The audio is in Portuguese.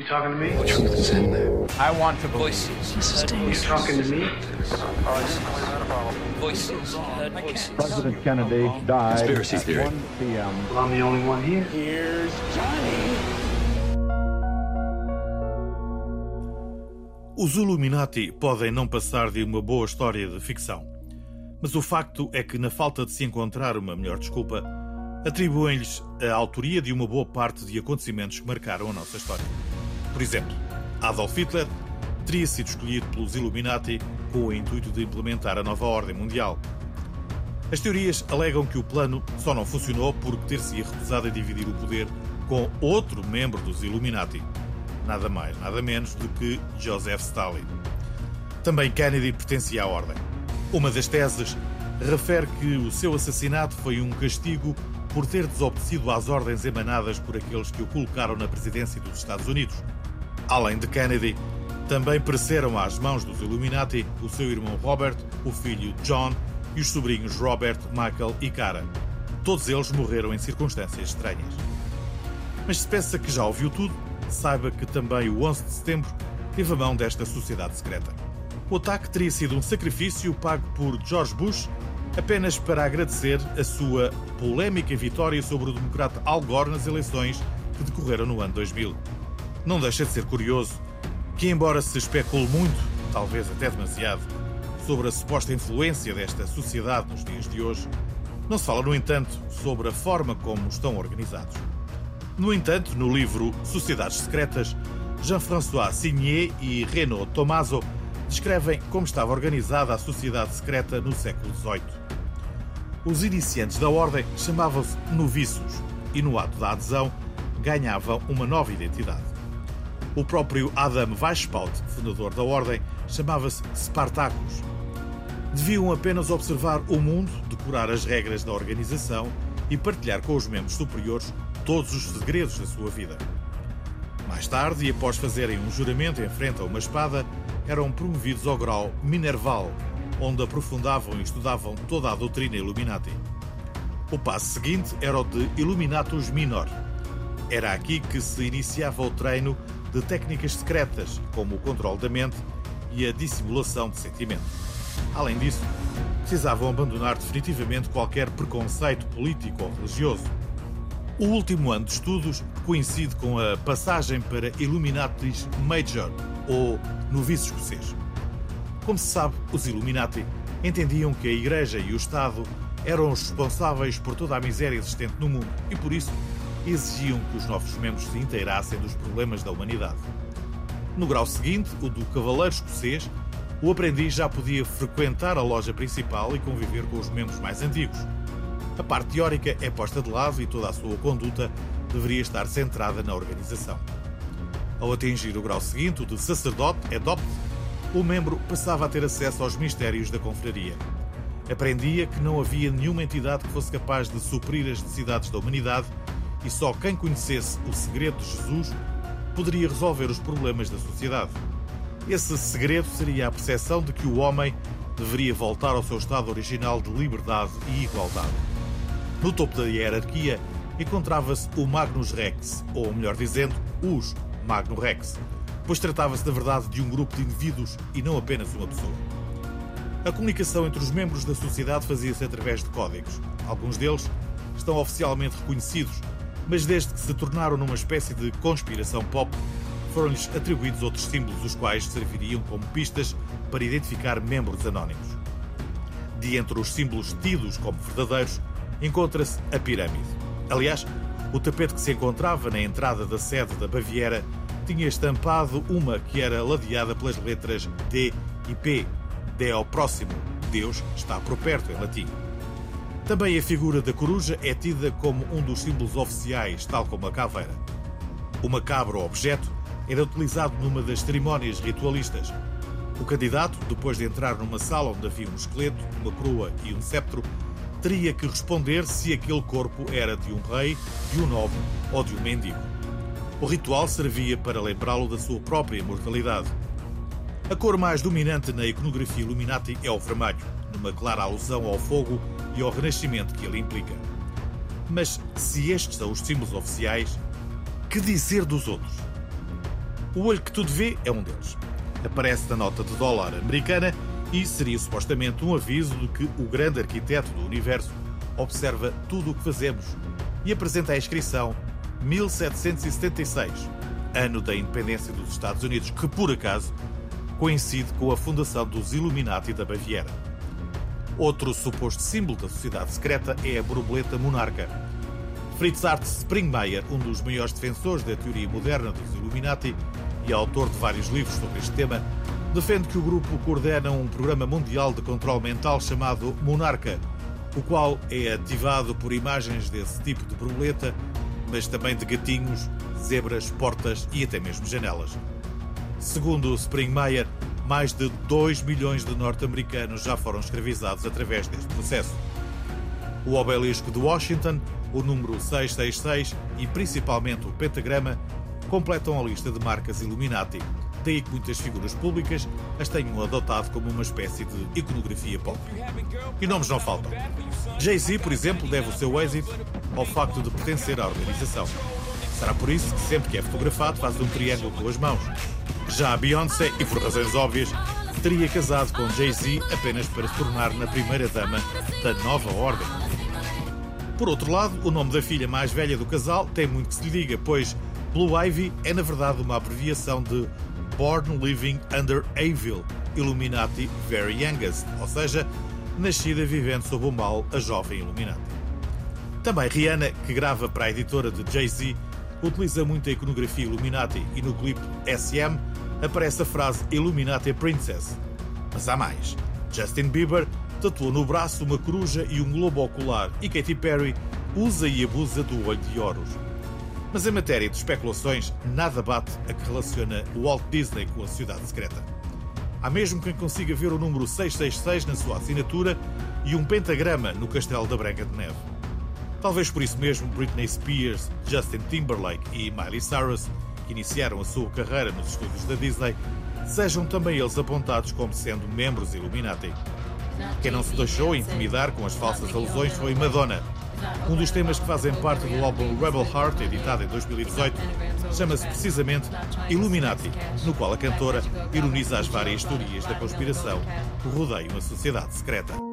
You talking to me? The truth is in there. I want to believe. Voices. This is dangerous. You talking to me? Voices. Heard voices. President Kennedy died Conspiracy at theory. 1 p.m. Well, I'm the only one here. Here's Johnny. Os Illuminati podem não passar de uma boa história de ficção. Mas o facto é que, na falta de se encontrar uma melhor desculpa, atribuem-lhes a autoria de uma boa parte de acontecimentos que marcaram a nossa história. Por exemplo, Adolf Hitler teria sido escolhido pelos Illuminati com o intuito de implementar a nova ordem mundial. As teorias alegam que o plano só não funcionou porque ter-se recusado a dividir o poder com outro membro dos Illuminati. Nada mais, nada menos do que Joseph Stalin. Também Kennedy pertencia à ordem. Uma das teses refere que o seu assassinato foi um castigo por ter desobedecido às ordens emanadas por aqueles que o colocaram na presidência dos Estados Unidos. Além de Kennedy, também pereceram às mãos dos Illuminati o seu irmão Robert, o filho John e os sobrinhos Robert, Michael e Cara. Todos eles morreram em circunstâncias estranhas. Mas se pensa que já ouviu tudo, saiba que também o 11 de setembro teve a mão desta sociedade secreta. O ataque teria sido um sacrifício pago por George Bush apenas para agradecer a sua polémica vitória sobre o democrata Al Gore nas eleições que decorreram no ano 2000. Não deixa de ser curioso que, embora se especule muito, talvez até demasiado, sobre a suposta influência desta sociedade nos dias de hoje, não se fala, no entanto, sobre a forma como estão organizados. No entanto, no livro Sociedades Secretas, Jean-François Signé e Renaud Tomaso descrevem como estava organizada a sociedade secreta no século XVIII. Os iniciantes da ordem chamavam-se noviços e, no ato da adesão, ganhavam uma nova identidade. O próprio Adam Weishaupt, fundador da ordem, chamava-se Spartacus. Deviam apenas observar o mundo, decorar as regras da organização e partilhar com os membros superiores todos os segredos da sua vida. Mais tarde, e após fazerem um juramento em frente a uma espada, eram promovidos ao grau Minerval, onde aprofundavam e estudavam toda a doutrina Illuminati. O passo seguinte era o de Illuminatus Minor. Era aqui que se iniciava o treino de técnicas secretas, como o controle da mente e a dissimulação de sentimentos. Além disso, precisavam abandonar definitivamente qualquer preconceito político ou religioso. O último ano de estudos coincide com a passagem para Illuminatis Major, ou noviço escocês. Como se sabe, os Illuminati entendiam que a Igreja e o Estado eram os responsáveis por toda a miséria existente no mundo e, por isso, exigiam que os novos membros se inteirassem dos problemas da humanidade. No grau seguinte, o do Cavaleiro Escocês, o aprendiz já podia frequentar a loja principal e conviver com os membros mais antigos. A parte teórica é posta de lado e toda a sua conduta deveria estar centrada na organização. Ao atingir o grau seguinte, o de sacerdote, adopt, o membro passava a ter acesso aos mistérios da confraria. Aprendia que não havia nenhuma entidade que fosse capaz de suprir as necessidades da humanidade e só quem conhecesse o segredo de Jesus poderia resolver os problemas da sociedade. Esse segredo seria a percepção de que o homem deveria voltar ao seu estado original de liberdade e igualdade. No topo da hierarquia encontrava-se o Magnus Rex, ou melhor dizendo, os Magno Rex, pois tratava-se da verdade de um grupo de indivíduos e não apenas uma pessoa. A comunicação entre os membros da sociedade fazia-se através de códigos. Alguns deles estão oficialmente reconhecidos, mas desde que se tornaram numa espécie de conspiração pop, foram-lhes atribuídos outros símbolos, os quais serviriam como pistas para identificar membros anónimos. De entre os símbolos tidos como verdadeiros, encontra-se a pirâmide. Aliás, o tapete que se encontrava na entrada da sede da Baviera tinha estampado uma que era ladeada pelas letras D e P. D ao próximo, Deus está por perto, em latim. Também a figura da coruja é tida como um dos símbolos oficiais, tal como a caveira. O macabro objeto era utilizado numa das cerimónias ritualistas. O candidato, depois de entrar numa sala onde havia um esqueleto, uma coroa e um sceptro, teria que responder se aquele corpo era de um rei, de um nobre ou de um mendigo. O ritual servia para lembrá-lo da sua própria mortalidade. A cor mais dominante na iconografia Illuminati é o vermelho, numa clara alusão ao fogo e ao renascimento que ele implica. Mas se estes são os símbolos oficiais, que dizer dos outros? O olho que tudo vê é um deles. Aparece na nota de dólar americana e seria supostamente um aviso de que o grande arquiteto do universo observa tudo o que fazemos e apresenta a inscrição 1776, ano da independência dos Estados Unidos, que por acaso coincide com a fundação dos Illuminati da Baviera. Outro suposto símbolo da sociedade secreta é a borboleta monarca. Fritz Art Springmeier, um dos maiores defensores da teoria moderna dos Illuminati e autor de vários livros sobre este tema, defende que o grupo coordena um programa mundial de controle mental chamado Monarca, o qual é ativado por imagens desse tipo de borboleta, mas também de gatinhos, zebras, portas e até mesmo janelas. Segundo Springmeier, mais de 2 milhões de norte-americanos já foram escravizados através deste processo. O obelisco de Washington, o número 666 e principalmente o pentagrama completam a lista de marcas Illuminati. Daí que muitas figuras públicas as tenham adotado como uma espécie de iconografia pop. E nomes não faltam. Jay-Z, por exemplo, deve o seu êxito ao facto de pertencer à organização. Será por isso que sempre que é fotografado faz um triângulo com as mãos. Já a Beyoncé, e por razões óbvias, teria casado com Jay-Z apenas para se tornar na primeira dama da nova ordem. Por outro lado, o nome da filha mais velha do casal tem muito que se lhe diga, pois Blue Ivy é na verdade uma abreviação de Born Living Under Evil, Illuminati Very Youngest, ou seja, nascida vivendo sob o mal, a jovem Illuminati. Também Rihanna, que grava para a editora de Jay-Z, utiliza muito a iconografia Illuminati e no clipe SM aparece a frase Illuminati Princess. Mas há mais. Justin Bieber tatuou no braço uma coruja e um globo ocular e Katy Perry usa e abusa do olho de Horus. Mas em matéria de especulações, nada bate a que relaciona o Walt Disney com a sociedade secreta. Há mesmo quem consiga ver o número 666 na sua assinatura e um pentagrama no castelo da Branca de Neve. Talvez por isso mesmo Britney Spears, Justin Timberlake e Miley Cyrus, que iniciaram a sua carreira nos estúdios da Disney, sejam também eles apontados como sendo membros Illuminati. Quem não se deixou intimidar com as falsas alusões foi Madonna. Um dos temas que fazem parte do álbum Rebel Heart, editado em 2018, chama-se precisamente Illuminati, no qual a cantora ironiza as várias teorias da conspiração que rodeiam a sociedade secreta.